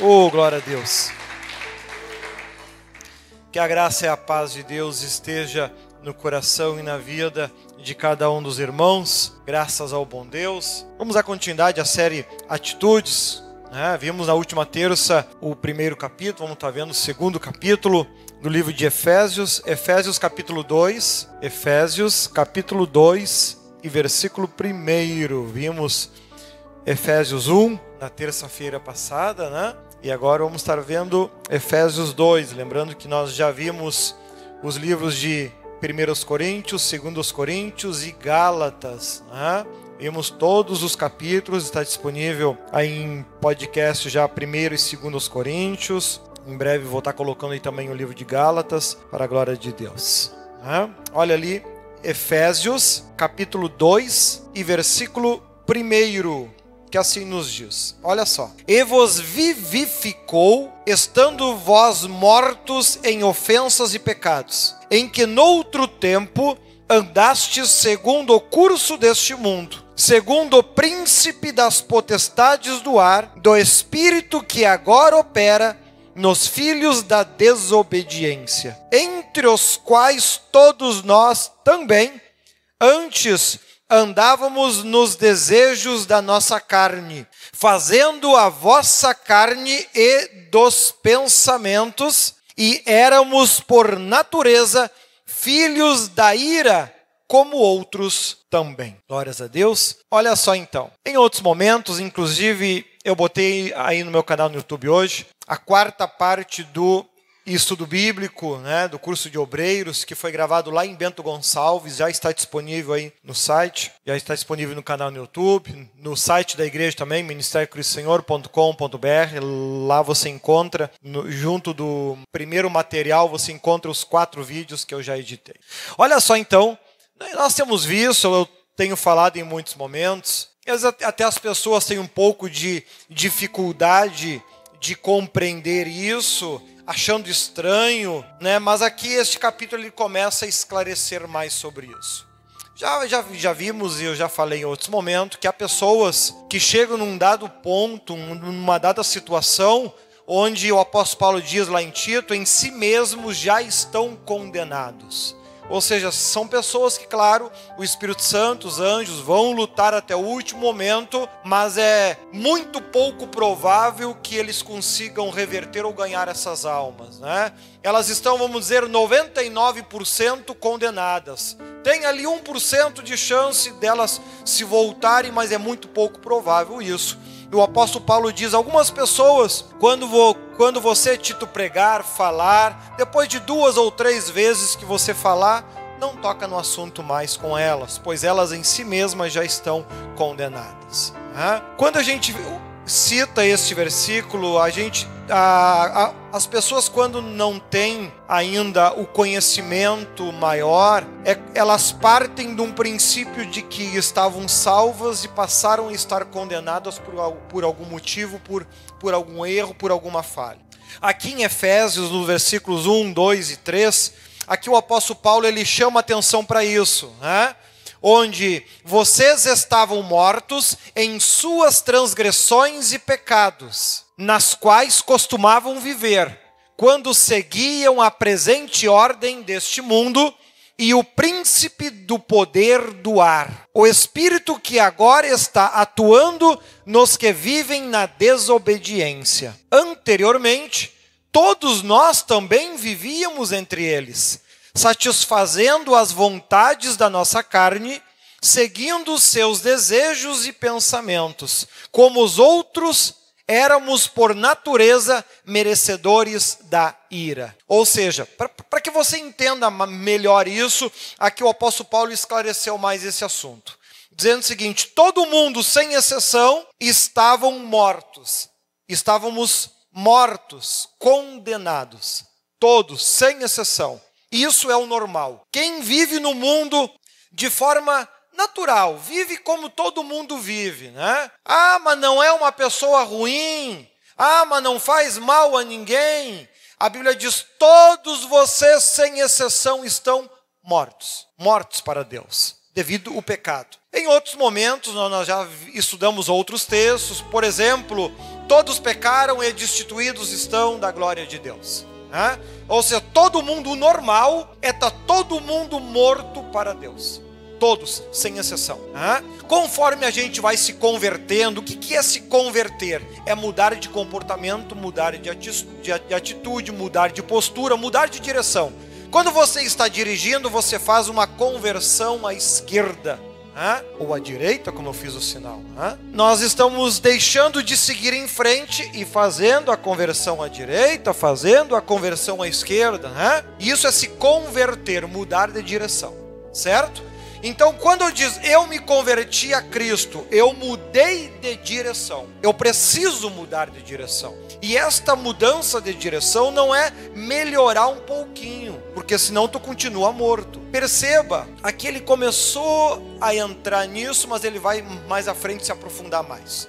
Oh, glória a Deus. Que a graça e a paz de Deus esteja no coração e na vida de cada um dos irmãos, graças ao bom Deus. Vamos à continuidade à série Atitudes. Né? Vimos na última terça o primeiro capítulo, vamos estar vendo o segundo capítulo do livro de Efésios, Efésios capítulo 2, Efésios capítulo 2 e versículo 1. Vimos Efésios 1 na terça-feira passada, né? E agora vamos estar vendo Efésios 2, lembrando que nós já vimos os livros de 1 Coríntios, 2 Coríntios e Gálatas. Né? Vimos todos os capítulos, está disponível aí em podcast já 1 e 2 Coríntios. Em breve vou estar colocando aí também o livro de Gálatas, para a glória de Deus. Né? Olha ali, Efésios, capítulo 2 e versículo 1 que assim nos diz: Olha só. E vos vivificou, estando vós mortos em ofensas e pecados, em que noutro tempo andastes segundo o curso deste mundo, segundo o príncipe das potestades do ar, do espírito que agora opera nos filhos da desobediência, entre os quais todos nós também antes andávamos nos desejos da nossa carne, fazendo a vossa carne e dos pensamentos, e éramos por natureza filhos da ira, como outros também. Glórias a Deus. Olha só então. Em outros momentos, inclusive, eu botei aí no meu canal no YouTube hoje a quarta parte do estudo bíblico, né, do curso de obreiros, que foi gravado lá em Bento Gonçalves, já está disponível aí no site, já está disponível no canal no YouTube, no site da igreja também, ministériocristosenhor.com.br, lá você encontra, no, junto do primeiro material, você encontra os quatro vídeos que eu já editei. Olha só então, nós temos visto, eu tenho falado em muitos momentos, até as pessoas têm um pouco de dificuldade de compreender isso, achando estranho, né? Mas aqui este capítulo ele começa a esclarecer mais sobre isso. Já, já, já vimos e eu já falei em outros momentos que há pessoas que chegam num dado ponto, numa dada situação, onde o apóstolo Paulo diz lá em Tito, em si mesmos já estão condenados. Ou seja, são pessoas que, claro, o Espírito Santo, os anjos vão lutar até o último momento, mas é muito pouco provável que eles consigam reverter ou ganhar essas almas, né? Elas estão, vamos dizer, 99% condenadas. Tem ali 1% de chance delas se voltarem, mas é muito pouco provável isso o apóstolo Paulo diz: algumas pessoas, quando, vou, quando você, Tito, pregar, falar, depois de duas ou três vezes que você falar, não toca no assunto mais com elas, pois elas em si mesmas já estão condenadas. Quando a gente cita este versículo, a gente, a, a, as pessoas quando não têm ainda o conhecimento maior, é, elas partem de um princípio de que estavam salvas e passaram a estar condenadas por, por algum motivo, por, por algum erro, por alguma falha. Aqui em Efésios, nos versículos 1, 2 e 3, aqui o apóstolo Paulo ele chama atenção para isso, né? Onde vocês estavam mortos em suas transgressões e pecados, nas quais costumavam viver, quando seguiam a presente ordem deste mundo e o príncipe do poder do ar, o espírito que agora está atuando nos que vivem na desobediência. Anteriormente, todos nós também vivíamos entre eles satisfazendo as vontades da nossa carne, seguindo os seus desejos e pensamentos. Como os outros, éramos por natureza merecedores da ira. Ou seja, para que você entenda melhor isso, aqui o apóstolo Paulo esclareceu mais esse assunto. Dizendo o seguinte: todo mundo, sem exceção, estavam mortos. Estávamos mortos, condenados. Todos, sem exceção. Isso é o normal. Quem vive no mundo de forma natural, vive como todo mundo vive, né? Ah, mas não é uma pessoa ruim. Ah, mas não faz mal a ninguém. A Bíblia diz: todos vocês, sem exceção, estão mortos. Mortos para Deus. devido ao pecado. Em outros momentos, nós já estudamos outros textos, por exemplo, todos pecaram e destituídos estão da glória de Deus. Né? Ou seja, todo mundo normal é tá todo mundo morto para Deus. Todos, sem exceção. Né? Conforme a gente vai se convertendo, o que, que é se converter? É mudar de comportamento, mudar de atitude, mudar de postura, mudar de direção. Quando você está dirigindo, você faz uma conversão à esquerda. Ou à direita, como eu fiz o sinal. Nós estamos deixando de seguir em frente e fazendo a conversão à direita, fazendo a conversão à esquerda. Isso é se converter, mudar de direção, certo? Então, quando diz eu me converti a Cristo, eu mudei de direção. Eu preciso mudar de direção. E esta mudança de direção não é melhorar um pouquinho, porque senão tu continua morto. Perceba, aqui ele começou a entrar nisso, mas ele vai mais à frente se aprofundar mais.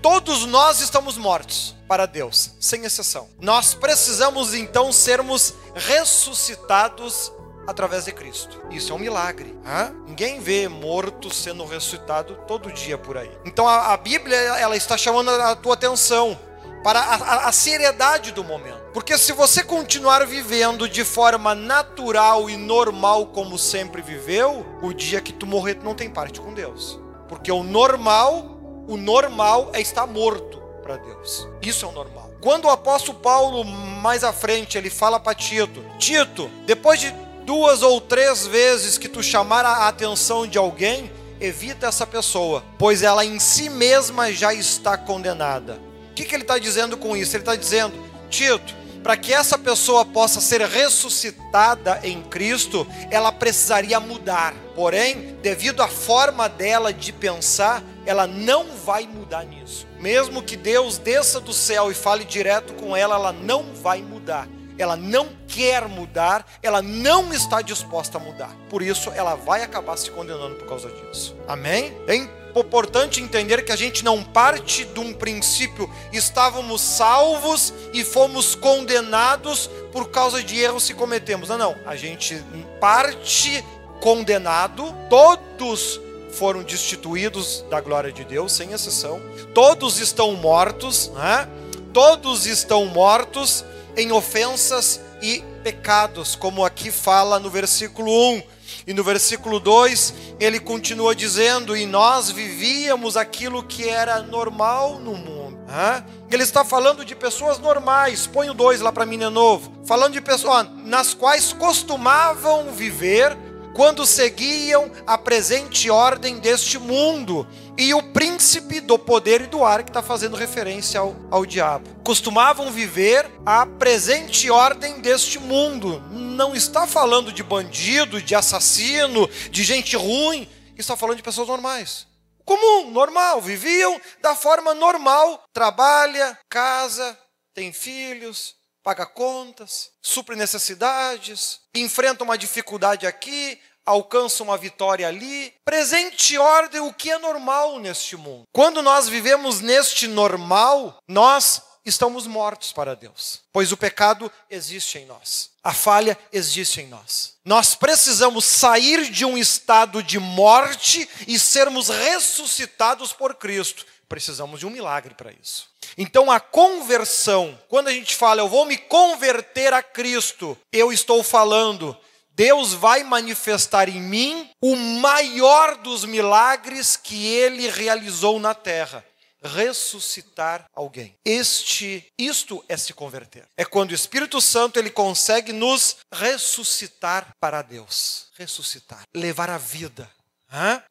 Todos nós estamos mortos para Deus, sem exceção. Nós precisamos então sermos ressuscitados através de Cristo. Isso é um milagre. Hein? Ninguém vê morto sendo ressuscitado todo dia por aí. Então a, a Bíblia ela está chamando a tua atenção para a, a, a, seriedade do momento. Porque se você continuar vivendo de forma natural e normal como sempre viveu, o dia que tu morrer tu não tem parte com Deus. Porque o normal, o normal é estar morto para Deus. Isso é o normal. Quando o apóstolo Paulo mais à frente ele fala para Tito, Tito, depois de duas ou três vezes que tu chamar a atenção de alguém, evita essa pessoa, pois ela em si mesma já está condenada. O que, que ele está dizendo com isso? Ele está dizendo, Tito, para que essa pessoa possa ser ressuscitada em Cristo, ela precisaria mudar. Porém, devido à forma dela de pensar, ela não vai mudar nisso. Mesmo que Deus desça do céu e fale direto com ela, ela não vai mudar ela não quer mudar, ela não está disposta a mudar. Por isso, ela vai acabar se condenando por causa disso. Amém? É importante entender que a gente não parte de um princípio, estávamos salvos e fomos condenados por causa de erros que cometemos. Não, não. A gente parte condenado, todos foram destituídos da glória de Deus, sem exceção. Todos estão mortos, né? Todos estão mortos em ofensas e pecados, como aqui fala no versículo 1. E no versículo 2, ele continua dizendo: E nós vivíamos aquilo que era normal no mundo. Ele está falando de pessoas normais. Põe o 2 lá para mim de novo. Falando de pessoas nas quais costumavam viver quando seguiam a presente ordem deste mundo e o príncipe do poder e do ar, que está fazendo referência ao, ao diabo. Costumavam viver a presente ordem deste mundo. Não está falando de bandido, de assassino, de gente ruim. Está falando de pessoas normais. Comum, normal, viviam da forma normal. Trabalha, casa, tem filhos, paga contas, supre necessidades, enfrenta uma dificuldade aqui, alcança uma vitória ali. Presente ordem o que é normal neste mundo. Quando nós vivemos neste normal, nós estamos mortos para Deus, pois o pecado existe em nós. A falha existe em nós. Nós precisamos sair de um estado de morte e sermos ressuscitados por Cristo. Precisamos de um milagre para isso. Então, a conversão, quando a gente fala, eu vou me converter a Cristo, eu estou falando Deus vai manifestar em mim o maior dos milagres que ele realizou na terra ressuscitar alguém. Este isto é se converter. É quando o Espírito Santo ele consegue nos ressuscitar para Deus, ressuscitar, levar a vida.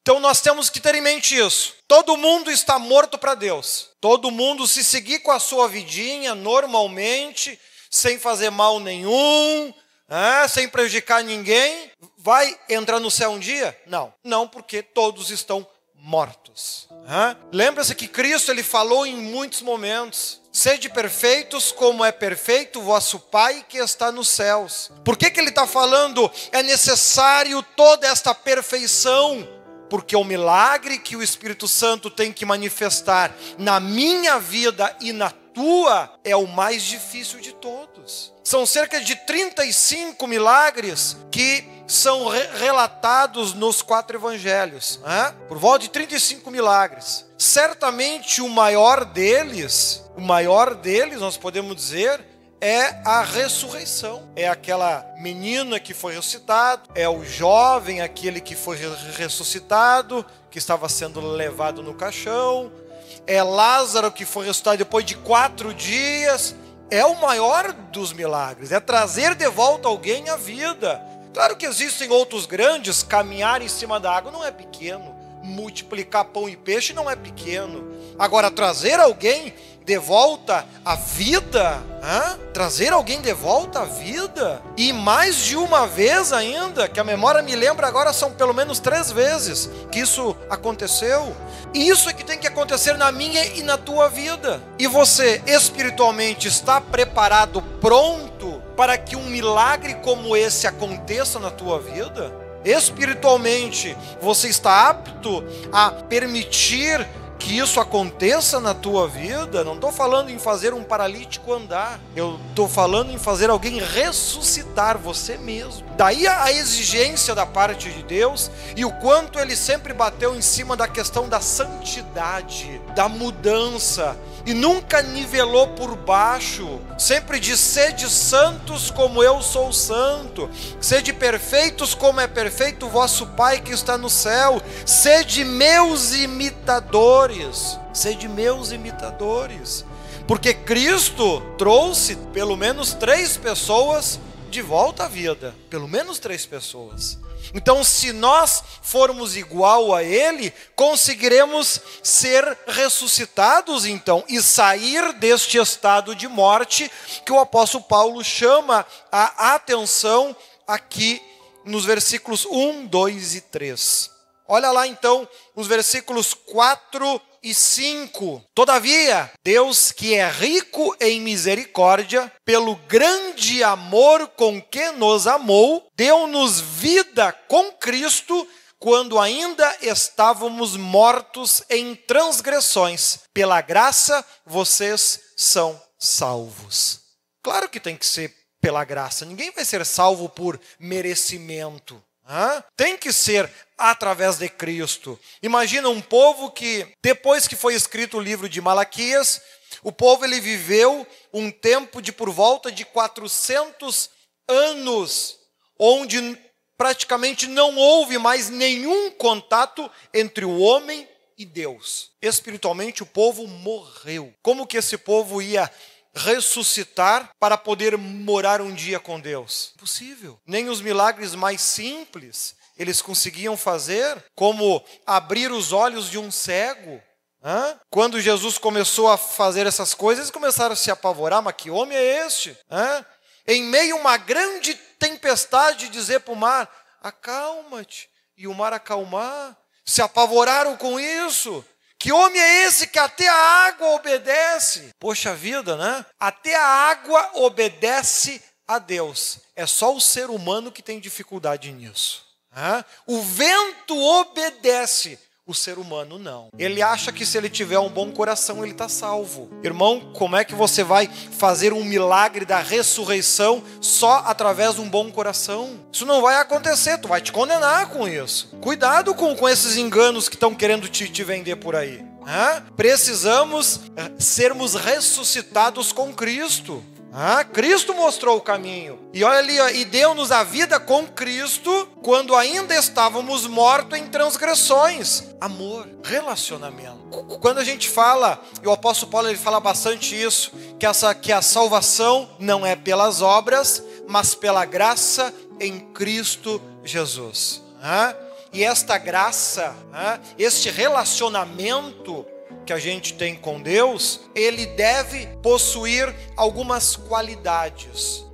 Então nós temos que ter em mente isso. Todo mundo está morto para Deus. Todo mundo se seguir com a sua vidinha normalmente, sem fazer mal nenhum, ah, sem prejudicar ninguém, vai entrar no céu um dia? Não, não, porque todos estão mortos. Ah, Lembra-se que Cristo ele falou em muitos momentos: sede perfeitos como é perfeito vosso Pai que está nos céus. Por que, que ele está falando? É necessário toda esta perfeição porque o milagre que o Espírito Santo tem que manifestar na minha vida e na tua é o mais difícil de todos. São cerca de 35 milagres que são re relatados nos quatro evangelhos, né? por volta de 35 milagres. Certamente o maior deles, o maior deles, nós podemos dizer, é a ressurreição. É aquela menina que foi ressuscitado, é o jovem, aquele que foi ressuscitado, que estava sendo levado no caixão, é Lázaro que foi ressuscitado depois de quatro dias. É o maior dos milagres, é trazer de volta alguém à vida. Claro que existem outros grandes, caminhar em cima da água não é pequeno, multiplicar pão e peixe não é pequeno. Agora, trazer alguém de volta à vida, trazer alguém de volta à vida, e mais de uma vez ainda, que a memória me lembra agora, são pelo menos três vezes que isso aconteceu. E isso é que tem que acontecer na minha e na tua vida. E você espiritualmente está preparado, pronto para que um milagre como esse aconteça na tua vida? Espiritualmente, você está apto a permitir que isso aconteça na tua vida, não estou falando em fazer um paralítico andar, eu estou falando em fazer alguém ressuscitar você mesmo. Daí a exigência da parte de Deus e o quanto ele sempre bateu em cima da questão da santidade, da mudança, e nunca nivelou por baixo, sempre de sede santos como eu sou santo, sede perfeitos como é perfeito o vosso Pai que está no céu, sede meus imitadores, sede meus imitadores, porque Cristo trouxe pelo menos três pessoas de volta à vida, pelo menos três pessoas. Então, se nós formos igual a Ele, conseguiremos ser ressuscitados, então, e sair deste estado de morte que o apóstolo Paulo chama a atenção aqui nos versículos 1, 2 e 3. Olha lá então os versículos 4 e 5. Todavia, Deus, que é rico em misericórdia, pelo grande amor com que nos amou, deu-nos vida com Cristo quando ainda estávamos mortos em transgressões. Pela graça, vocês são salvos. Claro que tem que ser pela graça. Ninguém vai ser salvo por merecimento. Tem que ser através de Cristo. Imagina um povo que, depois que foi escrito o livro de Malaquias, o povo ele viveu um tempo de por volta de 400 anos, onde praticamente não houve mais nenhum contato entre o homem e Deus. Espiritualmente o povo morreu. Como que esse povo ia ressuscitar para poder morar um dia com Deus? Possível. Nem os milagres mais simples eles conseguiam fazer, como abrir os olhos de um cego. Hã? Quando Jesus começou a fazer essas coisas, eles começaram a se apavorar, mas que homem é este? Hã? Em meio a uma grande tempestade, dizer para o mar: acalma-te, e o mar acalmar. Se apavoraram com isso. Que homem é esse que até a água obedece? Poxa vida, né? Até a água obedece a Deus. É só o ser humano que tem dificuldade nisso. O vento obedece, o ser humano não. Ele acha que se ele tiver um bom coração, ele está salvo. Irmão, como é que você vai fazer um milagre da ressurreição só através de um bom coração? Isso não vai acontecer, tu vai te condenar com isso. Cuidado com, com esses enganos que estão querendo te, te vender por aí. Precisamos eh, sermos ressuscitados com Cristo. Ah, Cristo mostrou o caminho. E olha ali, e deu-nos a vida com Cristo quando ainda estávamos mortos em transgressões. Amor, relacionamento. Quando a gente fala, e o apóstolo Paulo ele fala bastante isso, que essa que a salvação não é pelas obras, mas pela graça em Cristo Jesus. Ah, e esta graça, ah, este relacionamento que a gente tem com Deus, ele deve possuir algumas qualidades.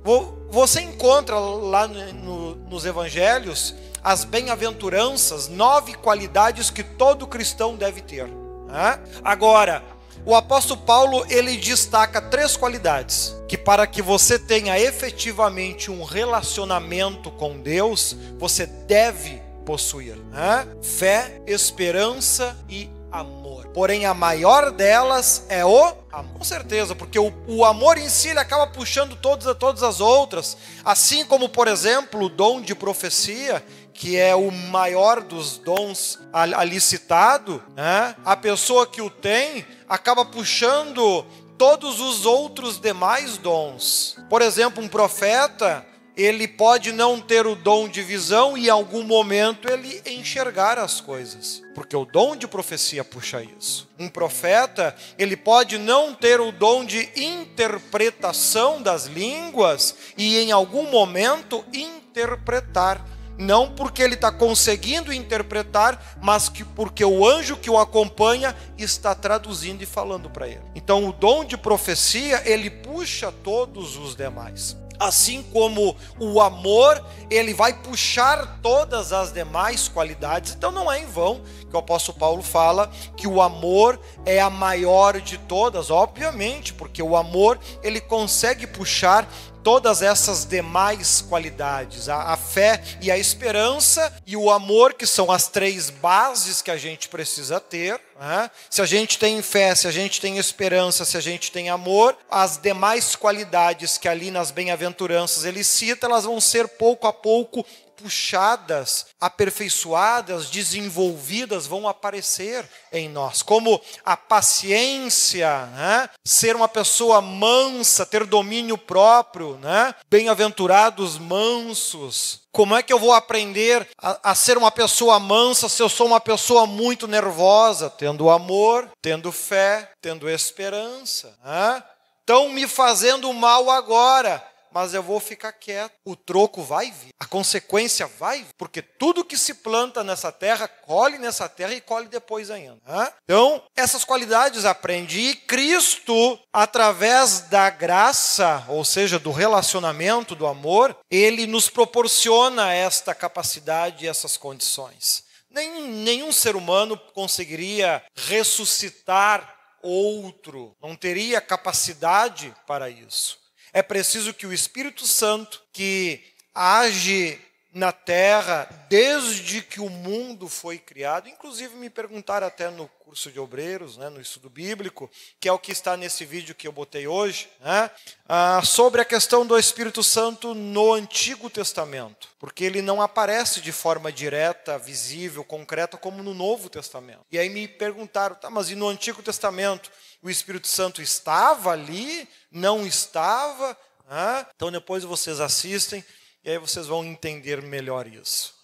Você encontra lá no, nos evangelhos as bem-aventuranças, nove qualidades que todo cristão deve ter. Né? Agora, o apóstolo Paulo ele destaca três qualidades que para que você tenha efetivamente um relacionamento com Deus, você deve possuir. Né? Fé, esperança e amor. Porém, a maior delas é o amor. Com certeza, porque o, o amor em si acaba puxando todas, todas as outras. Assim como, por exemplo, o dom de profecia, que é o maior dos dons ali citado, né? a pessoa que o tem acaba puxando todos os outros demais dons. Por exemplo, um profeta, ele pode não ter o dom de visão e em algum momento ele enxergar as coisas, porque o dom de profecia puxa isso. Um profeta, ele pode não ter o dom de interpretação das línguas e em algum momento interpretar não porque ele está conseguindo interpretar, mas que porque o anjo que o acompanha está traduzindo e falando para ele. Então, o dom de profecia ele puxa todos os demais. Assim como o amor, ele vai puxar todas as demais qualidades. Então não é em vão que o apóstolo Paulo fala que o amor é a maior de todas, obviamente, porque o amor ele consegue puxar todas essas demais qualidades, a, a, fé e a esperança e o amor, que são as três bases que a gente precisa ter. Né? Se a gente tem fé, se a gente tem esperança, se a gente tem amor, as demais qualidades que ali nas bem-aventuranças ele cita, elas vão ser pouco a pouco puxadas, aperfeiçoadas, desenvolvidas vão aparecer em nós, como a paciência, né? ser uma pessoa mansa, ter domínio próprio, né? bem-aventurados mansos. Como é que eu vou aprender a, a, ser uma pessoa mansa se eu sou uma pessoa muito nervosa? Tendo amor, tendo fé, tendo esperança. Né? Estão me fazendo mal agora mas eu vou ficar quieto. O troco vai vir, a consequência vai vir, porque tudo que se planta nessa terra, colhe nessa terra e colhe depois ainda. Né? Então, essas qualidades aprendi e Cristo, através da graça, ou seja, do relacionamento, do amor, ele nos proporciona esta capacidade e essas condições. Nem, nenhum ser humano conseguiria ressuscitar outro, não teria capacidade para isso. É preciso que o Espírito Santo, que age na terra desde que o mundo foi criado, inclusive me perguntaram até no curso de obreiros, né, no estudo bíblico, que é o que está nesse vídeo que eu botei hoje, né, ah, sobre a questão do Espírito Santo no Antigo Testamento, porque ele não aparece de forma direta, visível, concreta, como no Novo Testamento. E aí me perguntaram, tá, mas e no Antigo Testamento o Espírito Santo estava ali? Não estava? Então depois vocês assistem e aí vocês vão entender melhor isso.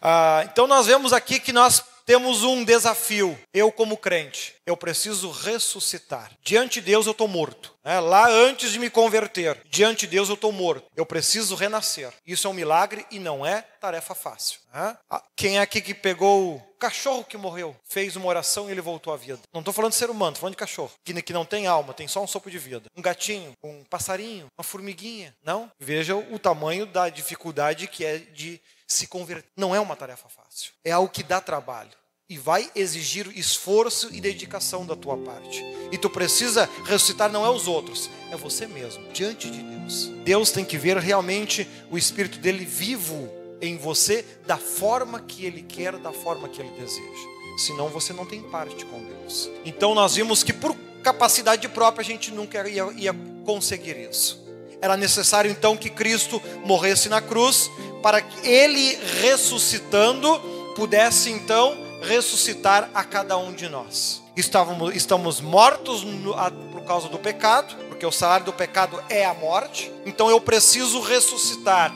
Ah, então nós vemos aqui que nós temos um desafio. Eu, como crente, eu preciso ressuscitar. Diante de Deus eu estou morto. É, lá antes de me converter, diante de Deus eu estou morto. Eu preciso renascer. Isso é um milagre e não é tarefa fácil. É? Quem é aqui que pegou o cachorro que morreu, fez uma oração e ele voltou à vida? Não estou falando de ser humano, estou falando de cachorro, que, que não tem alma, tem só um sopro de vida. Um gatinho, um passarinho, uma formiguinha. Não? Veja o tamanho da dificuldade que é de se converter. Não é uma tarefa fácil. É algo que dá trabalho e vai exigir esforço e dedicação da tua parte. E tu precisa ressuscitar não é os outros, é você mesmo, diante de Deus. Deus tem que ver realmente o espírito dele vivo em você da forma que ele quer, da forma que ele deseja. Senão você não tem parte com Deus. Então nós vimos que por capacidade própria a gente nunca ia, ia conseguir isso. Era necessário então que Cristo morresse na cruz para que ele ressuscitando pudesse então ressuscitar a cada um de nós. Estávamos, estamos mortos no, a, por causa do pecado, porque o salário do pecado é a morte. Então eu preciso ressuscitar.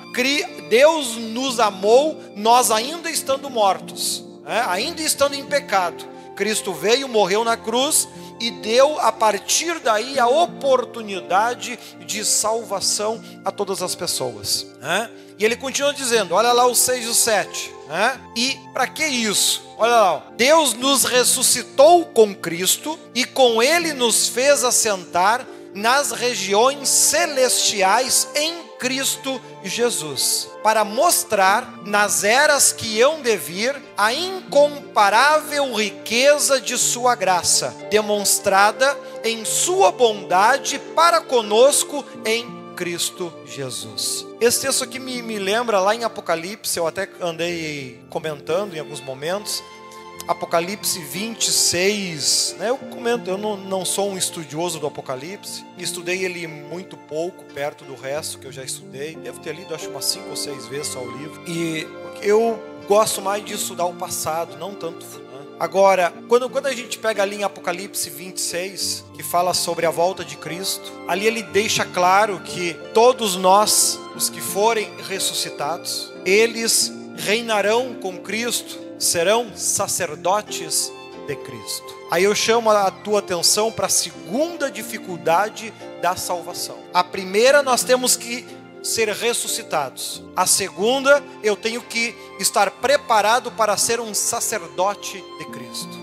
Deus nos amou, nós ainda estando mortos, né? ainda estando em pecado. Cristo veio, morreu na cruz e deu a partir daí a oportunidade de salvação a todas as pessoas. Né? E ele continua dizendo: olha lá o 6 e o 7. Né? E para que isso? Olha lá, Deus nos ressuscitou com Cristo e com Ele nos fez assentar nas regiões celestiais em Cristo Jesus, para mostrar nas eras que hão de vir a incomparável riqueza de Sua graça, demonstrada em Sua bondade para conosco em Cristo Jesus. Esse texto aqui me, me lembra lá em Apocalipse, eu até andei comentando em alguns momentos, Apocalipse 26, né? Eu comento, eu não, não sou um estudioso do Apocalipse, estudei ele muito pouco, perto do resto que eu já estudei. Devo ter lido, acho, umas cinco ou seis vezes só o livro. E eu gosto mais de estudar o passado, não tanto o futuro. Agora, quando, quando a gente pega ali em Apocalipse 26, que fala sobre a volta de Cristo, ali ele deixa claro que todos nós, os que forem ressuscitados, eles reinarão com Cristo serão sacerdotes de Cristo. Aí eu chamo a tua atenção para a segunda dificuldade da salvação. A primeira, nós temos que ser ressuscitados. A segunda, eu tenho que estar preparado para ser um sacerdote de Cristo.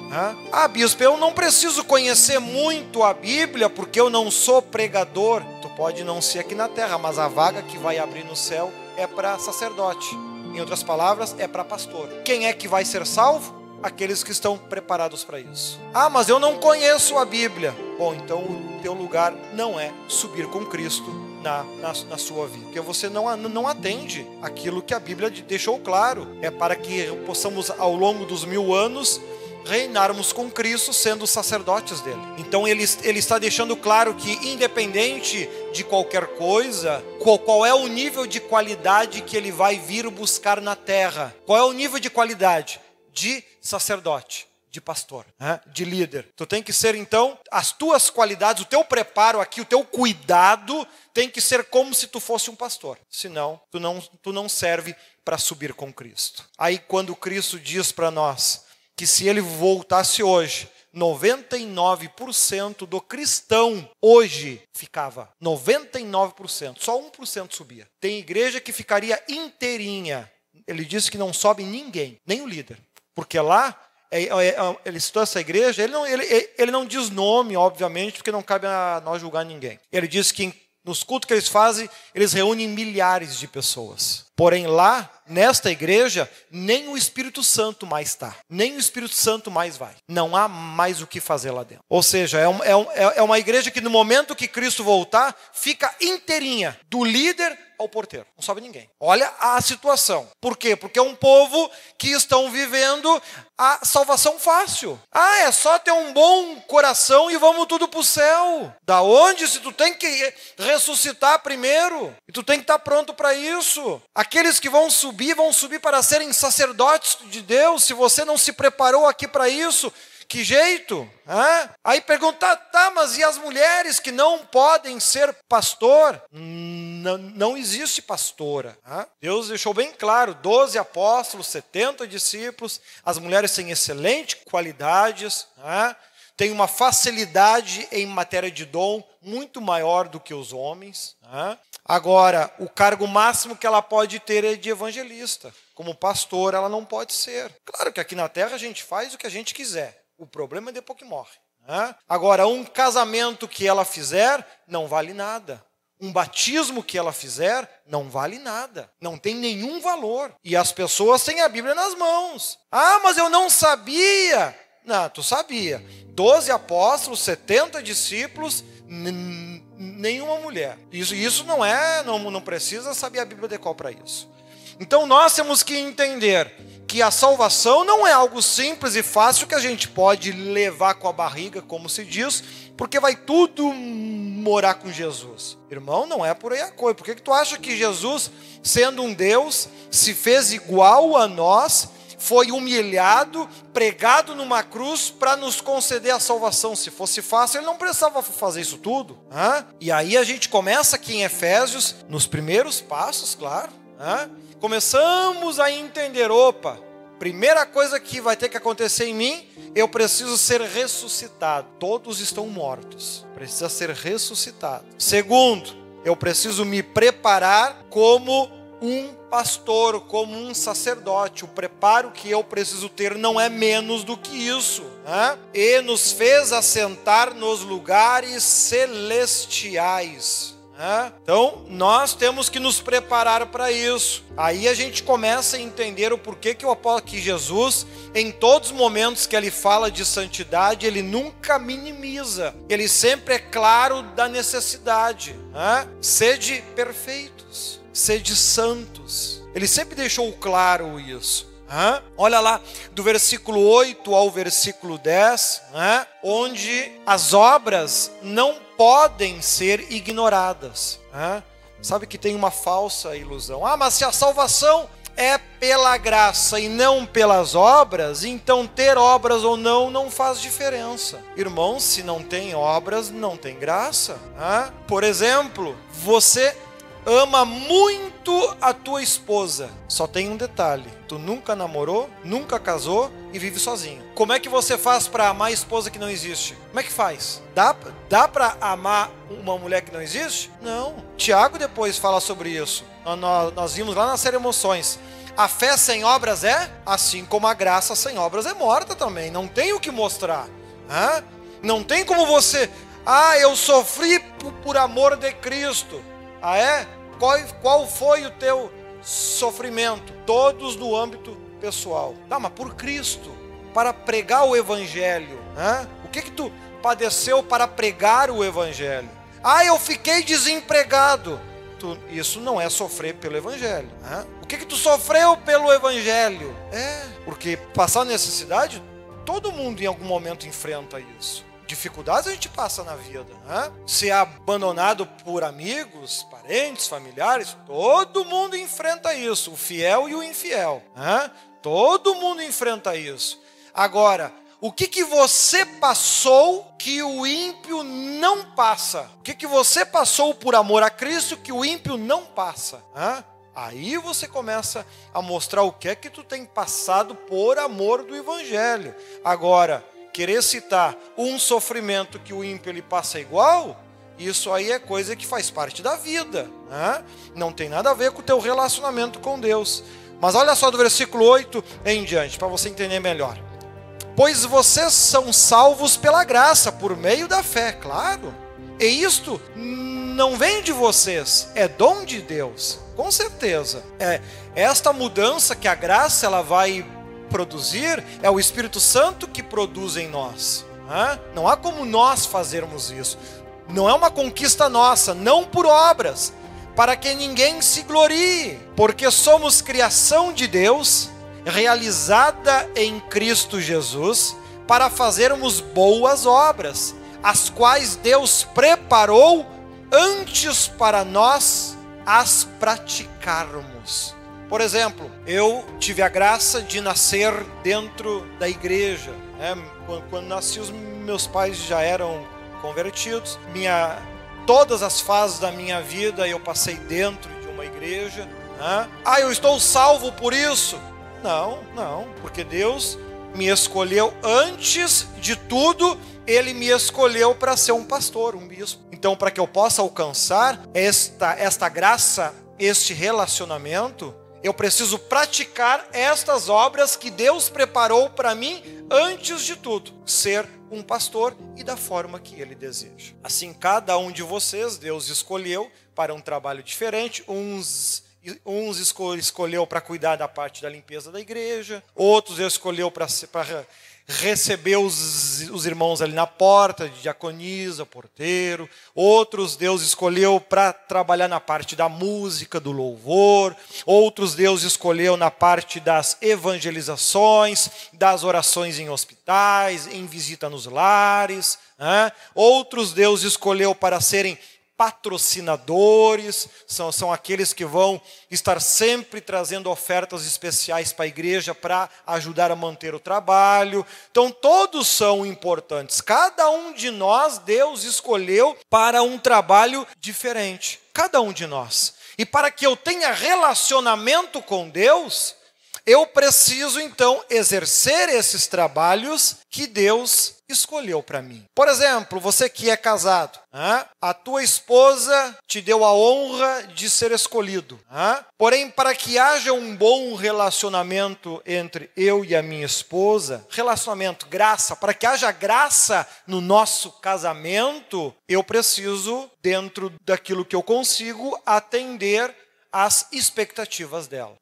Ah, bispo, eu não preciso conhecer muito a Bíblia porque eu não sou pregador. Tu pode não ser aqui na terra, mas a vaga que vai abrir no céu é para sacerdote. Em outras palavras, é para pastor. Quem é que vai ser salvo? Aqueles que estão preparados para isso. Ah, mas eu não conheço a Bíblia. Bom, então o teu lugar não é subir com Cristo na, na, na, sua vida. Porque você não, não atende aquilo que a Bíblia deixou claro. É para que possamos, ao longo dos mil anos, reinarmos com Cristo sendo sacerdotes dele. Então ele, ele está deixando claro que, independente de qualquer coisa, qual, qual é o nível de qualidade que ele vai vir buscar na terra? Qual é o nível de qualidade? De sacerdote de pastor, né? de líder. Tu tem que ser então as tuas qualidades, o teu preparo aqui, o teu cuidado tem que ser como se tu fosse um pastor. Senão, tu não tu não serve para subir com Cristo. Aí quando Cristo diz para nós: que se ele voltasse hoje, 99% do cristão hoje ficava. 99%. Só 1% subia. Tem igreja que ficaria inteirinha. Ele disse que não sobe ninguém, nem o líder. Porque lá, ele citou essa igreja, ele não, ele, ele não diz nome, obviamente, porque não cabe a nós julgar ninguém. Ele diz que nos cultos que eles fazem, eles reúnem milhares de pessoas. Porém, lá, nesta igreja, nem o Espírito Santo mais está. Nem o Espírito Santo mais vai. Não há mais o que fazer lá dentro. Ou seja, é, um, é, um, é uma igreja que no momento que Cristo voltar, fica inteirinha. Do líder ao porteiro. Não sobe ninguém. Olha a situação. Por quê? Porque é um povo que estão vivendo a salvação fácil. Ah, é só ter um bom coração e vamos tudo para o céu. Da onde? Se tu tem que ressuscitar primeiro. E tu tem que estar pronto para isso. Aqueles que vão subir, vão subir para serem sacerdotes de Deus. Se você não se preparou aqui para isso, que jeito? Hã? Aí pergunta, tá, mas e as mulheres que não podem ser pastor? Não, não existe pastora. Hã? Deus deixou bem claro: 12 apóstolos, 70 discípulos, as mulheres têm excelentes qualidades, hã? têm uma facilidade em matéria de dom muito maior do que os homens. Hã? Agora, o cargo máximo que ela pode ter é de evangelista. Como pastor, ela não pode ser. Claro que aqui na terra a gente faz o que a gente quiser. O problema é depois que morre. Né? Agora, um casamento que ela fizer não vale nada. Um batismo que ela fizer não vale nada, não tem nenhum valor. E as pessoas têm a Bíblia nas mãos. Ah, mas eu não sabia. Não, tu sabia. Doze apóstolos, 70 discípulos, nenhuma mulher. Isso, isso não é, não, não precisa saber a Bíblia de qual para isso. Então nós temos que entender que a salvação não é algo simples e fácil que a gente pode levar com a barriga, como se diz, porque vai tudo morar com Jesus. Irmão, não é por aí a coisa. Por que, que tu acha que Jesus, sendo um Deus, se fez igual a nós, foi humilhado, pregado numa cruz para nos conceder a salvação? Se fosse fácil, ele não precisava fazer isso tudo. Hã? E aí a gente começa aqui em Efésios, nos primeiros passos, claro. Hã? começamos a entender: opa, primeira coisa que vai ter que acontecer em mim, eu preciso ser ressuscitado. Todos estão mortos, precisa ser ressuscitado. Segundo, eu preciso me preparar como um pastor, como um sacerdote. O preparo que eu preciso ter não é menos do que isso. Né? E nos fez assentar nos lugares celestiais Né? Então, nós temos que nos preparar para isso. Aí a gente começa a entender o porquê que o apóstolo Jesus, em todos os momentos que ele fala de santidade, ele nunca minimiza. Ele sempre é claro da necessidade. Né? Sede perfeitos, sede santos. Ele sempre deixou claro isso. Hã? Olha lá, do versículo 8 ao versículo 10, né? onde as obras não podem ser ignoradas. Hã? Sabe que tem uma falsa ilusão. Ah, mas se a salvação é pela graça e não pelas obras, então ter obras ou não não faz diferença. Irmãos, se não tem obras, não tem graça. Hã? Por exemplo, você ama muito a tua esposa. Só tem um detalhe: tu nunca namorou, nunca casou e vive sozinho. Como é que você faz para amar a esposa que não existe? Como é que faz? Dá, dá para amar uma mulher que não existe? Não. Tiago depois fala sobre isso. Nós, nós vimos lá na série Emoções. A fé sem obras é assim como a graça sem obras é morta também. Não tem o que mostrar. Hã? Não tem como você. Ah, eu sofri por amor de Cristo. Ah, é? Qual, qual foi o teu sofrimento? Todos no âmbito pessoal. Tá, mas por Cristo, para pregar o Evangelho. Né? O que que tu padeceu para pregar o Evangelho? Ah, eu fiquei desempregado. Tu, isso não é sofrer pelo Evangelho. Né? O que que tu sofreu pelo Evangelho? É, porque passar necessidade, todo mundo em algum momento enfrenta isso dificuldades a gente passa na vida. Né? Ser abandonado por amigos, parentes, familiares, todo mundo enfrenta isso, o fiel e o infiel. Né? Todo mundo enfrenta isso. Agora, o que, que você passou que o ímpio não passa? O que, que você passou por amor a Cristo que o ímpio não passa? Né? Aí você começa a mostrar o que é que tu tem passado por amor do Evangelho. Agora, querer citar um sofrimento que o ímpio ele passa igual, isso aí é coisa que faz parte da vida. Né? Não tem nada a ver com o teu relacionamento com Deus. Mas olha só do versículo 8 em diante, para você entender melhor. Pois vocês são salvos pela graça, por meio da fé, claro. E isto não vem de vocês, é dom de Deus, com certeza. É esta mudança que a graça ela vai produzir, é o Espírito Santo que produz em nós. Não há como nós fazermos isso. Não é uma conquista nossa, não por obras, para que ninguém se glorie, porque somos criação de Deus, realizada em Cristo Jesus, para fazermos boas obras, as quais Deus preparou antes para nós as praticarmos. Por exemplo, eu tive a graça de nascer dentro da igreja. Né? Quando, quando nasci, os meus pais já eram convertidos. Minha, todas as fases da minha vida eu passei dentro de uma igreja. Né? Ah, eu estou salvo por isso? Não, não, porque Deus me escolheu antes de tudo, Ele me escolheu para ser um pastor, um bispo. Então, para que eu possa alcançar esta, esta graça, este relacionamento, eu preciso praticar estas obras que Deus preparou para mim antes de tudo, ser um pastor e da forma que ele deseja. Assim, cada um de vocês, Deus escolheu para um trabalho diferente, uns uns escolheu para cuidar da parte da limpeza da igreja, outros escolheu para recebeu os, os irmãos ali na porta, de diaconisa, porteiro. Outros Deus escolheu para trabalhar na parte da música, do louvor. Outros Deus escolheu na parte das evangelizações, das orações em hospitais, em visita nos lares. Né? Outros Deus escolheu para serem patrocinadores, são, são aqueles que vão estar sempre trazendo ofertas especiais para a igreja para ajudar a manter o trabalho. Então, todos são importantes. Cada um de nós, Deus escolheu para um trabalho diferente. Cada um de nós. E para que eu tenha relacionamento com Deus, eu preciso então exercer esses trabalhos que Deus escolheu para mim. Por exemplo, você que é casado, a tua esposa te deu a honra de ser escolhido. Porém, para que haja um bom relacionamento entre eu e a minha esposa, relacionamento, graça, para que haja graça no nosso casamento, eu preciso, dentro daquilo que eu consigo, atender às expectativas dela.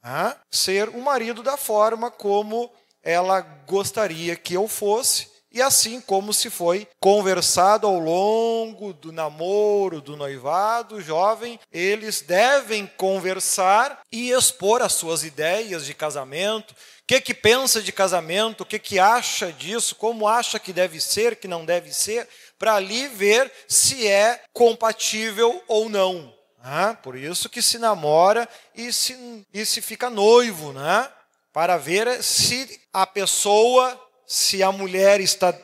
Ser o marido da forma como ela gostaria que eu fosse e assim como se foi conversado ao longo do namoro, do noivado jovem, eles devem conversar e expor as suas ideias de casamento, o que, que pensa de casamento, o que, que acha disso, como acha que deve ser, que não deve ser, para ali ver se é compatível ou não. Né? Por isso que se namora e se, e se fica noivo, né? para ver se a pessoa se a mulher está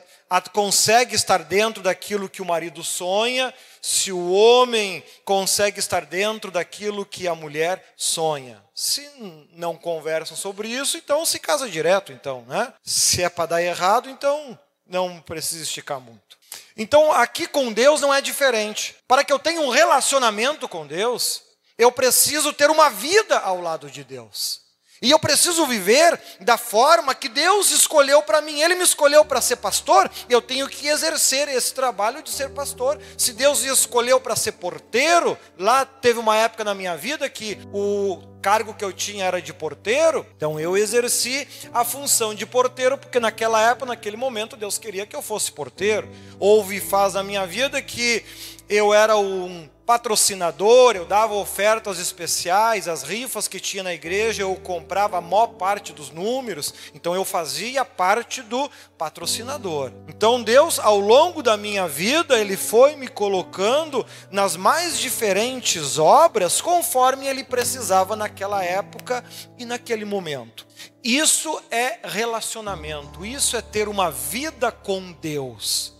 consegue estar dentro daquilo que o marido sonha, se o homem consegue estar dentro daquilo que a mulher sonha. Se não conversam sobre isso, então se casa direto, então, né? Se é para dar errado, então não precisa esticar muito. Então, aqui com Deus não é diferente. Para que eu tenha um relacionamento com Deus, eu preciso ter uma vida ao lado de Deus. E eu preciso viver da forma que Deus escolheu para mim. Ele me escolheu para ser pastor, eu tenho que exercer esse trabalho de ser pastor. Se Deus me escolheu para ser porteiro, lá teve uma época na minha vida que o cargo que eu tinha era de porteiro, então eu exerci a função de porteiro, porque naquela época, naquele momento, Deus queria que eu fosse porteiro. Houve faz na minha vida que eu era um patrocinador, eu dava ofertas especiais, as rifas que tinha na igreja, eu comprava a maior parte dos números, então eu fazia parte do patrocinador. Então Deus, ao longo da minha vida, ele foi me colocando nas mais diferentes obras conforme ele precisava naquela época e naquele momento. Isso é relacionamento, isso é ter uma vida com Deus.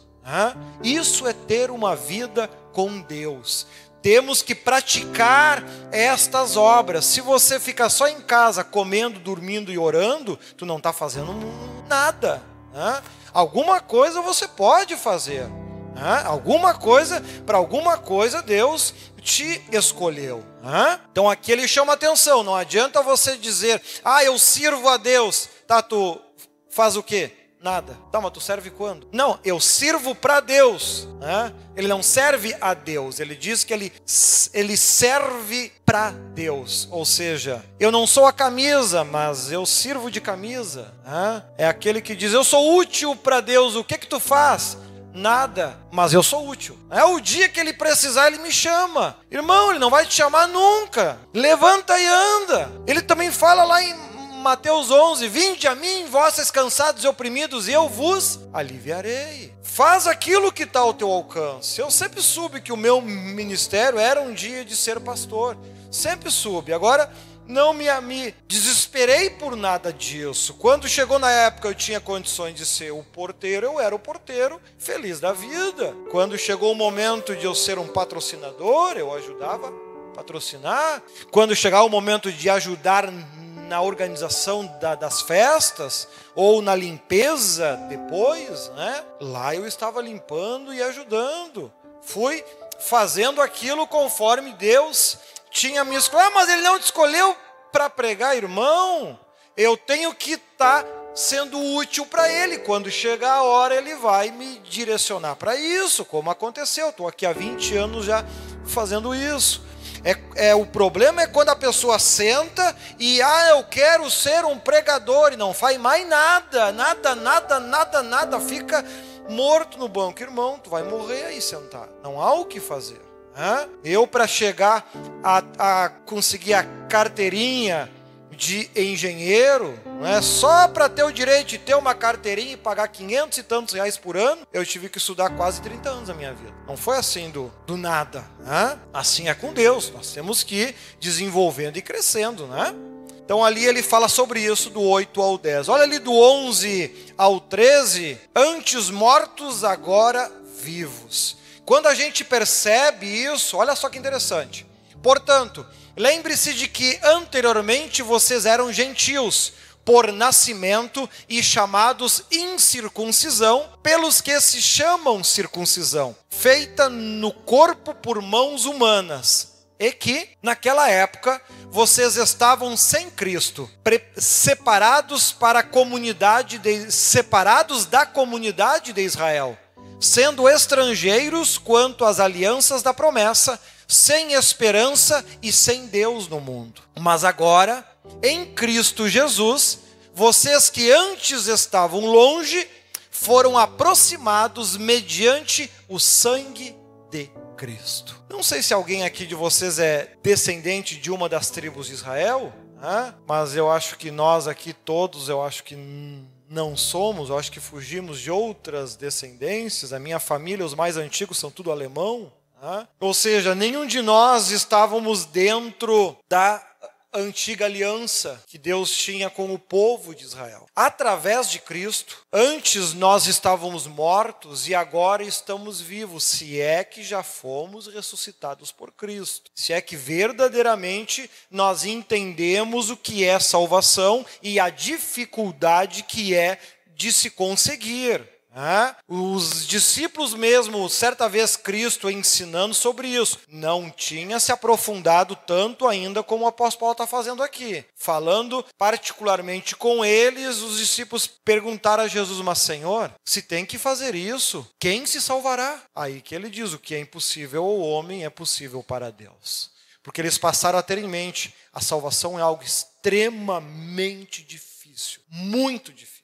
Isso é ter uma vida com Deus. Temos que praticar estas obras. Se você fica só em casa comendo, dormindo e orando, tu não está fazendo nada. Né? Alguma coisa você pode fazer. Né? Alguma coisa, para alguma coisa Deus te escolheu. Né? Então aqui ele chama atenção. Não adianta você dizer, ah, eu sirvo a Deus. Tá, tu faz o quê? Nada. Tá, mas tu serve quando? Não, eu sirvo para Deus. Né? Ele não serve a Deus. Ele diz que ele, ele serve para Deus. Ou seja, eu não sou a camisa, mas eu sirvo de camisa. Né? É aquele que diz: Eu sou útil para Deus. O que que tu faz? Nada, mas eu sou útil. É o dia que ele precisar, ele me chama. Irmão, ele não vai te chamar nunca. Levanta e anda. Ele também fala lá em Mateus 11: Vinde a mim, vossos cansados e oprimidos, e eu vos aliviarei. Faz aquilo que está ao teu alcance. Eu sempre soube que o meu ministério era um dia de ser pastor. Sempre soube. Agora, não me, me desesperei por nada disso. Quando chegou na época eu tinha condições de ser o porteiro, eu era o porteiro, feliz da vida. Quando chegou o momento de eu ser um patrocinador, eu ajudava a patrocinar. Quando chegava o momento de ajudar na organização da, das festas ou na limpeza depois, né? Lá eu estava limpando e ajudando. Fui fazendo aquilo conforme Deus tinha me escolhido. Ah, mas ele não te escolheu para pregar, irmão. Eu tenho que estar tá sendo útil para ele. Quando chegar a hora, ele vai me direcionar para isso, como aconteceu. Estou aqui há 20 anos já fazendo isso. É, é, o problema é quando a pessoa senta e, ah, eu quero ser um pregador e não faz mais nada, nada, nada, nada, nada, fica morto no banco. Irmão, tu vai morrer aí sentado. Não há o que fazer. Eu, para chegar a, a conseguir a carteirinha de engenheiro, não é só para ter o direito de ter uma carteirinha e pagar 500 e tantos reais por ano, eu tive que estudar quase 30 anos da minha vida. Não foi assim do, do nada. Né? Assim é com Deus. Nós temos que ir desenvolvendo e crescendo. Né? Então ali ele fala sobre isso do 8 ao 10. Olha ali do 11 ao 13. Antes mortos, agora vivos. Quando a gente percebe isso, olha só que interessante. Portanto, lembre-se de que anteriormente vocês eram gentios por nascimento e chamados incircuncisão, pelos que se chamam circuncisão, feita no corpo por mãos humanas, e que, naquela época, vocês estavam sem Cristo, separados para a comunidade de, separados da comunidade de Israel, sendo estrangeiros quanto às alianças da promessa, sem esperança e sem Deus no mundo. Mas agora, em Cristo Jesus, vocês que antes estavam longe, foram aproximados mediante o sangue de Cristo. Não sei se alguém aqui de vocês é descendente de uma das tribos de Israel, né? mas eu acho que nós aqui todos, eu acho que não somos, eu acho que fugimos de outras descendências. A minha família, os mais antigos, são tudo alemão. Né? Ou seja, nenhum de nós estávamos dentro da antiga aliança que Deus tinha com o povo de Israel. Através de Cristo, antes nós estávamos mortos e agora estamos vivos, se é que já fomos ressuscitados por Cristo. Se é que verdadeiramente nós entendemos o que é salvação e a dificuldade que é de se conseguir. Os discípulos mesmo, certa vez Cristo ensinando sobre isso, não tinha se aprofundado tanto ainda como o apóstolo Paulo está fazendo aqui. Falando particularmente com eles, os discípulos perguntaram a Jesus, mas Senhor, se tem que fazer isso, quem se salvará? Aí que ele diz, o que é impossível ao homem é possível para Deus. Porque eles passaram a ter em mente, a salvação é algo extremamente difícil, muito difícil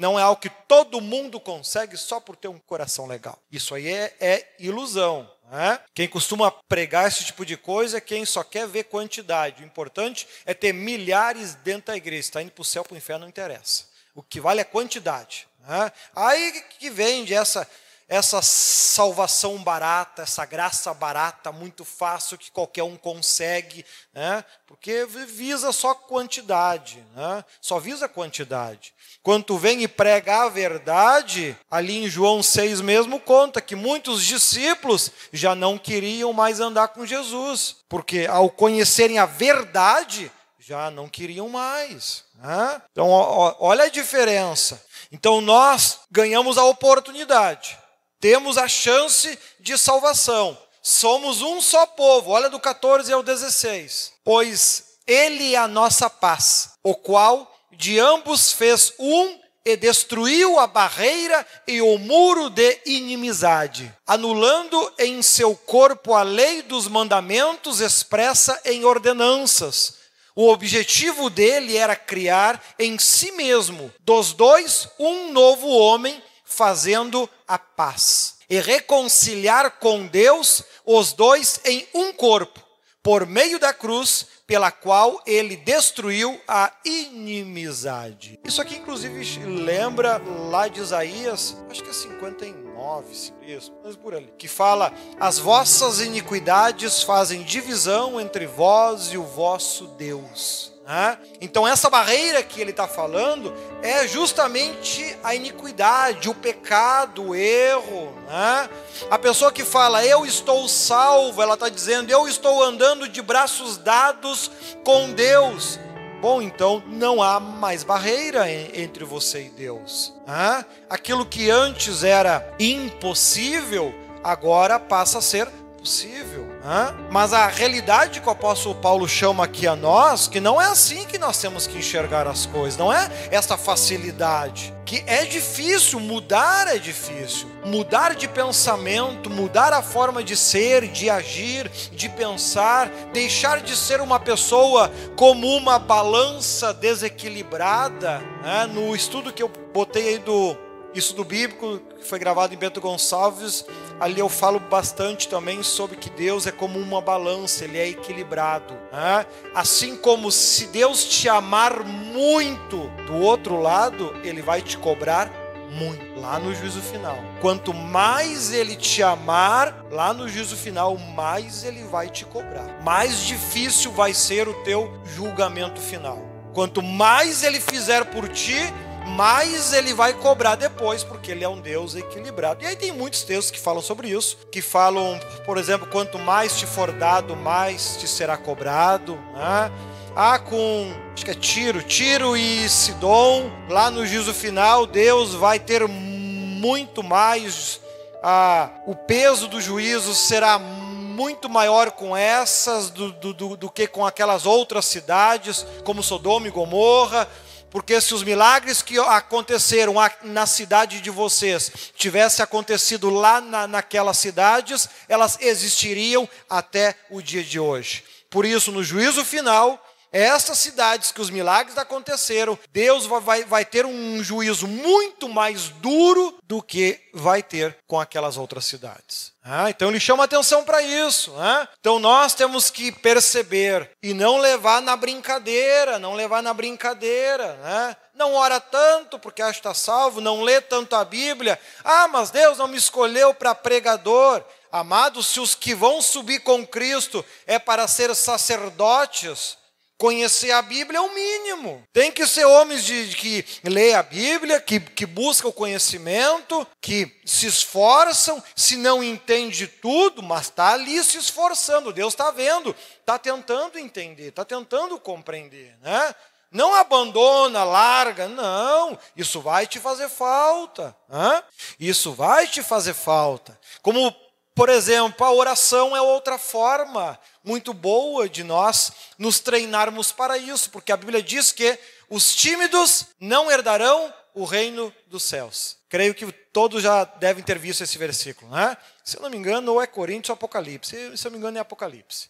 não é algo que todo mundo consegue só por ter um coração legal. Isso aí é, é ilusão. Né? Quem costuma pregar esse tipo de coisa é quem só quer ver quantidade. O importante é ter milhares dentro da igreja. Está indo para o céu, para o inferno, não interessa. O que vale é quantidade. Né? Aí que vende essa essa salvação barata, essa graça barata, muito fácil, que qualquer um consegue, né? porque visa só quantidade, né? só visa quantidade. Quando vem e prega a verdade, ali em João 6 mesmo conta que muitos discípulos já não queriam mais andar com Jesus, porque ao conhecerem a verdade, já não queriam mais. Né? Então, olha a diferença. Então, nós ganhamos a oportunidade temos a chance de salvação. Somos um só povo. Olha do 14 ao 16. Pois ele é a nossa paz, o qual de ambos fez um e destruiu a barreira e o muro de inimizade, anulando em seu corpo a lei dos mandamentos expressa em ordenanças. O objetivo dele era criar em si mesmo, dos dois, um novo homem fazendo a paz e reconciliar com Deus os dois em um corpo, por meio da cruz, pela qual ele destruiu a inimizade. Isso aqui, inclusive, lembra lá de Isaías, acho que é 59, isso, mas por ali, que fala: As vossas iniquidades fazem divisão entre vós e o vosso Deus. Né? Então, essa barreira que ele está falando é justamente a iniquidade, o pecado, o erro. Né? A pessoa que fala, eu estou salvo, ela está dizendo, eu estou andando de braços dados com Deus. Bom, então não há mais barreira entre você e Deus. Né? Aquilo que antes era impossível, agora passa a ser possível. Mas a realidade que o apóstolo Paulo chama aqui a nós, que não é assim que nós temos que enxergar as coisas, não é essa facilidade. Que é difícil, mudar é difícil. Mudar de pensamento, mudar a forma de ser, de agir, de pensar, deixar de ser uma pessoa como uma balança desequilibrada. Né? No estudo que eu botei aí do isso do bíblico, que foi gravado em Bento Gonçalves, ali eu falo bastante também sobre que Deus é como uma balança, ele é equilibrado. Né? Assim como se Deus te amar muito, do outro lado, ele vai te cobrar muito lá no juízo final. Quanto mais ele te amar, lá no juízo final, mais ele vai te cobrar. Mais difícil vai ser o teu julgamento final. Quanto mais ele fizer por ti, mais ele vai cobrar depois, porque ele é um Deus equilibrado. E aí tem muitos textos que falam sobre isso, que falam, por exemplo, quanto mais te for dado, mais te será cobrado. Né? ah, com acho que é Tiro, Tiro e Sidom, lá no juízo final, Deus vai ter muito mais, ah, o peso do juízo será muito maior com essas do, do, do, do que com aquelas outras cidades, como Sodoma e Gomorra. Porque se os milagres que aconteceram na cidade de vocês tivessem acontecido lá na, naquelas cidades, elas existiriam até o dia de hoje. Por isso, no juízo final, essas cidades que os milagres aconteceram, Deus vai, vai ter um juízo muito mais duro do que vai ter com aquelas outras cidades. Ah, então ele chama atenção para isso. Né? Então nós temos que perceber e não levar na brincadeira, não levar na brincadeira. Né? Não ora tanto porque acha que está salvo, não lê tanto a Bíblia. Ah, mas Deus não me escolheu para pregador. Amados, se os que vão subir com Cristo é para ser sacerdotes, Conhecer a Bíblia é o mínimo. Tem que ser homens de, de que lê a Bíblia, que, que buscam o conhecimento, que se esforçam, se não entende tudo, mas está ali se esforçando. Deus está vendo, está tentando entender, está tentando compreender. Né? Não abandona, larga, não. Isso vai te fazer falta. Né? Isso vai te fazer falta. Como por exemplo, a oração é outra forma muito boa de nós nos treinarmos para isso, porque a Bíblia diz que os tímidos não herdarão o reino dos céus. Creio que todos já devem ter visto esse versículo, né? Se eu não me engano, ou é Coríntios ou Apocalipse. Se eu não me engano, é Apocalipse.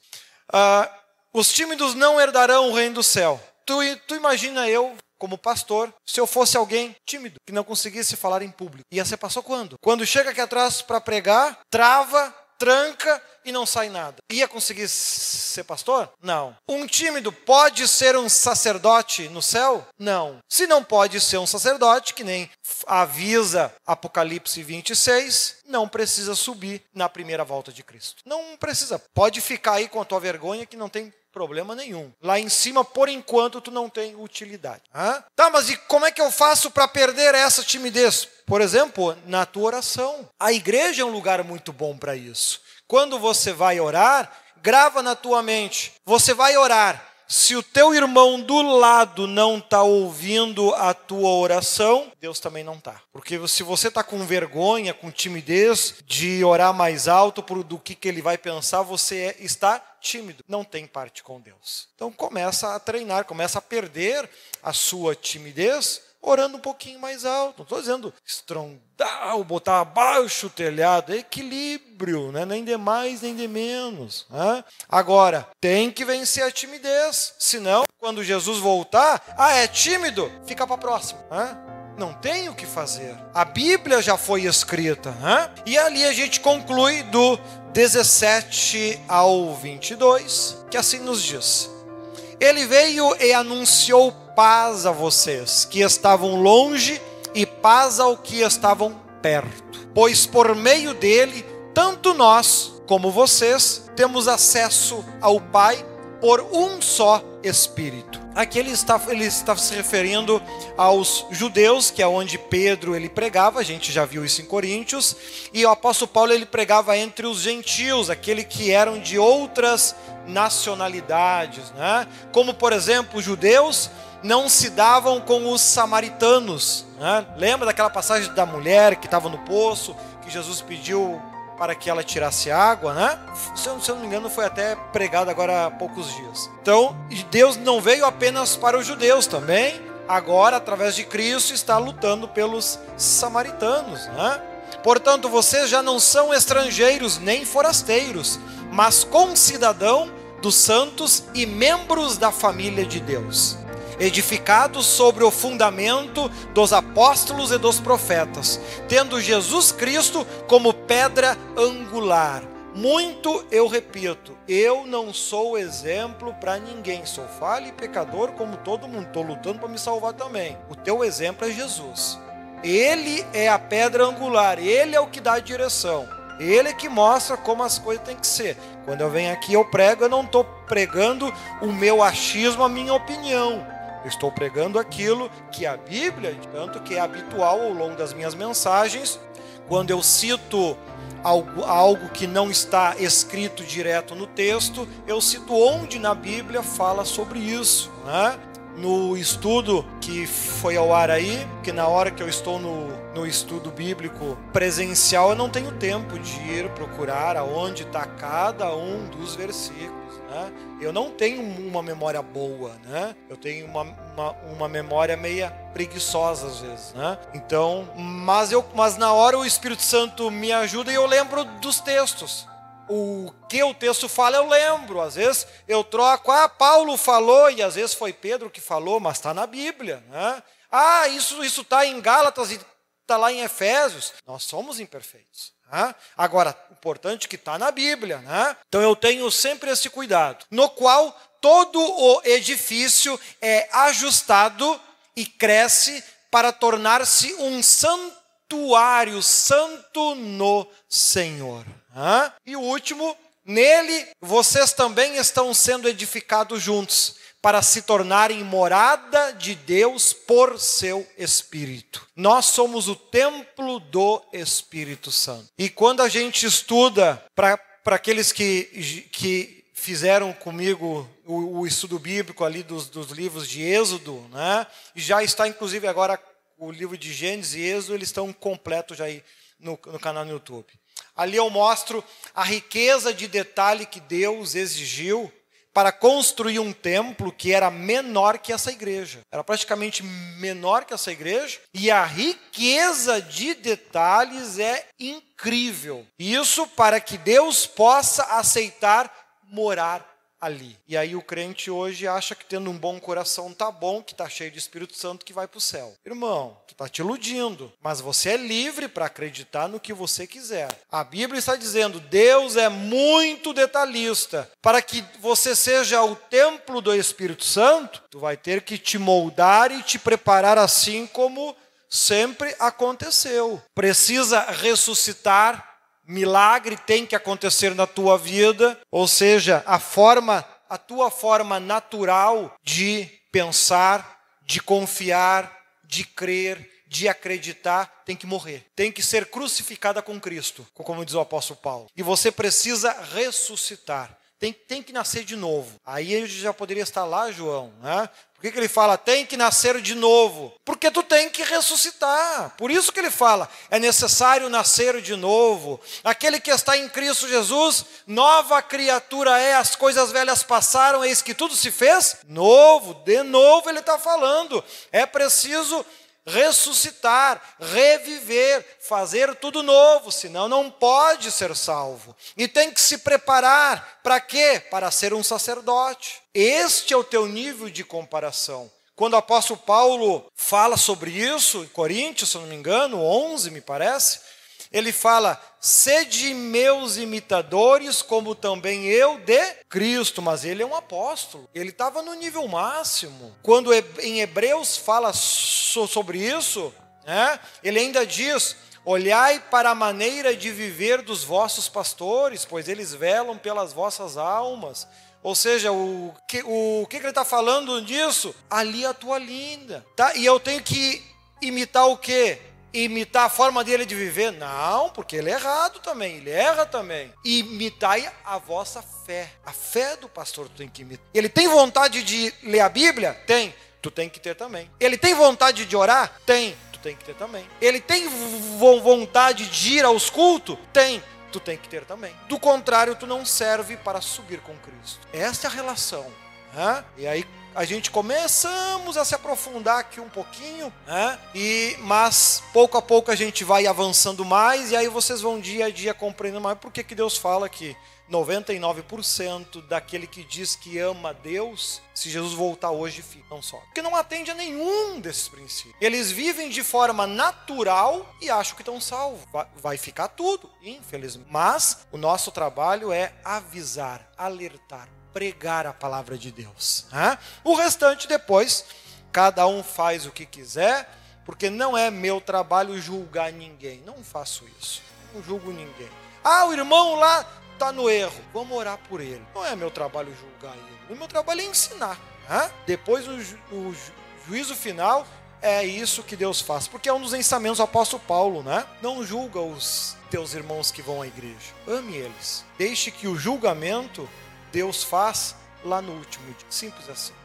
Ah, os tímidos não herdarão o reino do céu. Tu, tu imagina eu como pastor, se eu fosse alguém tímido, que não conseguisse falar em público. Ia ser passou quando? Quando chega aqui atrás para pregar, trava, tranca e não sai nada. Ia conseguir ser pastor? Não. Um tímido pode ser um sacerdote no céu? Não. Se não pode ser um sacerdote, que nem avisa Apocalipse 26, não precisa subir na primeira volta de Cristo. Não precisa. Pode ficar aí com a tua vergonha que não tem Problema nenhum. Lá em cima, por enquanto, tu não tem utilidade. Hã? Tá, mas e como é que eu faço para perder essa timidez? Por exemplo, na tua oração. A igreja é um lugar muito bom para isso. Quando você vai orar, grava na tua mente. Você vai orar. Se o teu irmão do lado não está ouvindo a tua oração, Deus também não está. Porque se você está com vergonha, com timidez de orar mais alto do que, que ele vai pensar, você é, está tímido, não tem parte com Deus. Então começa a treinar, começa a perder a sua timidez orando um pouquinho mais alto. Não estou dizendo estrondar ou botar abaixo o telhado, é equilíbrio, né? nem de mais nem de menos. Né? Agora, tem que vencer a timidez, senão, quando Jesus voltar, ah, é tímido, fica para a próxima. Né? Não tem o que fazer. A Bíblia já foi escrita. Né? E ali a gente conclui do 17 ao 22, que assim nos diz: Ele veio e anunciou paz a vocês que estavam longe e paz ao que estavam perto, pois por meio dele, tanto nós como vocês temos acesso ao Pai por um só Espírito. Aqui ele está, ele está se referindo aos judeus, que é onde Pedro ele pregava, a gente já viu isso em Coríntios, e o apóstolo Paulo ele pregava entre os gentios, aquele que eram de outras nacionalidades, né? como por exemplo judeus não se davam com os samaritanos. Né? Lembra daquela passagem da mulher que estava no poço, que Jesus pediu para que ela tirasse água, né? Se eu, se eu não me engano, foi até pregado agora há poucos dias. Então, Deus não veio apenas para os judeus também, agora, através de Cristo, está lutando pelos samaritanos, né? Portanto, vocês já não são estrangeiros nem forasteiros, mas concidadão dos santos e membros da família de Deus edificados sobre o fundamento dos apóstolos e dos profetas, tendo Jesus Cristo como pedra angular. Muito eu repito, eu não sou exemplo para ninguém, sou falho e pecador como todo mundo, estou lutando para me salvar também. O teu exemplo é Jesus. Ele é a pedra angular, ele é o que dá a direção. Ele é que mostra como as coisas têm que ser. Quando eu venho aqui eu prego, eu não estou pregando o meu achismo, a minha opinião. Eu estou pregando aquilo que a Bíblia, tanto que é habitual ao longo das minhas mensagens, quando eu cito algo, algo que não está escrito direto no texto, eu cito onde na Bíblia fala sobre isso. Né? no estudo que foi ao ar aí, que na hora que eu estou no, no estudo bíblico presencial, eu não tenho tempo de ir procurar aonde está cada um dos versículos. Né? Eu não tenho uma memória boa, né? Eu tenho uma, uma, uma, memória meia preguiçosa às vezes, né? Então, mas eu, mas na hora o Espírito Santo me ajuda e eu lembro dos textos o que o texto fala eu lembro. Às vezes eu troco, ah, Paulo falou, e às vezes foi Pedro que falou, mas está na Bíblia. Né? Ah, isso está em Gálatas e está lá em Efésios. Nós somos imperfeitos. Né? Agora, importante que está na Bíblia. Né? Então eu tenho sempre esse cuidado, no qual todo o edifício é ajustado e cresce para tornar-se um santuário santo no Senhor. E o último, nele vocês também estão sendo edificados juntos para se tornarem morada de Deus por seu Espírito. Nós somos o templo do Espírito Santo. E quando a gente estuda, para aqueles que, que fizeram comigo o, o estudo bíblico ali dos, dos, livros de Êxodo, né? já está inclusive agora o livro de Gênesis e Êxodo, eles estão completos já aí no, no canal no YouTube. Ali eu mostro a riqueza de detalhe que Deus exigiu para construir um templo que era menor que essa igreja. Era praticamente menor que essa igreja. E a riqueza de detalhes é incrível. Isso para que Deus possa aceitar morar ali. E aí o crente hoje acha que tendo um bom coração tá bom, que tá cheio de Espírito Santo que vai para o céu. Irmão, tu tá te iludindo, mas você é livre para acreditar no que você quiser. A Bíblia está dizendo: Deus é muito detalhista. Para que você seja o templo do Espírito Santo, tu vai ter que te moldar e te preparar assim como sempre aconteceu. Precisa ressuscitar milagre tem que acontecer na tua vida, ou seja, a forma, a tua forma natural de pensar, de confiar, de crer, de acreditar, tem que morrer. Tem que ser crucificada com Cristo, como diz o apóstolo Paulo. E você precisa ressuscitar. Tem, tem que nascer de novo. Aí ele já poderia estar lá, João, né? Por que, que ele fala tem que nascer de novo? Porque tu tem que ressuscitar. Por isso que ele fala, é necessário nascer de novo. Aquele que está em Cristo Jesus, nova criatura é, as coisas velhas passaram, eis que tudo se fez novo. De novo ele está falando. É preciso ressuscitar, reviver, fazer tudo novo, senão não pode ser salvo. E tem que se preparar para quê? Para ser um sacerdote. Este é o teu nível de comparação. Quando o apóstolo Paulo fala sobre isso, em Coríntios, se não me engano, 11, me parece, ele fala: sede meus imitadores, como também eu de Cristo. Mas ele é um apóstolo, ele estava no nível máximo. Quando em Hebreus fala sobre isso, né, ele ainda diz: Olhai para a maneira de viver dos vossos pastores, pois eles velam pelas vossas almas. Ou seja, o que, o que ele está falando disso? Ali a tua linda. Tá? E eu tenho que imitar o quê? Imitar a forma dele de viver? Não, porque ele é errado também, ele erra também. Imitai a vossa fé. A fé do pastor tu tem que imitar. Ele tem vontade de ler a Bíblia? Tem. Tu tem que ter também. Ele tem vontade de orar? Tem. Tu tem que ter também. Ele tem vontade de ir aos cultos? Tem. Tu tem que ter também. Do contrário, tu não serve para subir com Cristo. Essa é a relação. Né? E aí a gente começamos a se aprofundar aqui um pouquinho, né? E mas pouco a pouco a gente vai avançando mais e aí vocês vão dia a dia compreendendo mais por que que Deus fala que 99% daquele que diz que ama Deus, se Jesus voltar hoje, não só. Porque não atende a nenhum desses princípios. Eles vivem de forma natural e acham que estão salvos. Vai ficar tudo, infelizmente. Mas o nosso trabalho é avisar, alertar, pregar a palavra de Deus. Né? O restante depois, cada um faz o que quiser, porque não é meu trabalho julgar ninguém. Não faço isso. Não julgo ninguém. Ah, o irmão lá está no erro. Vamos orar por ele. Não é meu trabalho julgar ele. O meu trabalho é ensinar. Né? Depois, o, ju o juízo final, é isso que Deus faz. Porque é um dos ensinamentos do apóstolo Paulo, né? Não julga os teus irmãos que vão à igreja. Ame eles. Deixe que o julgamento Deus faz lá no último dia. Simples assim.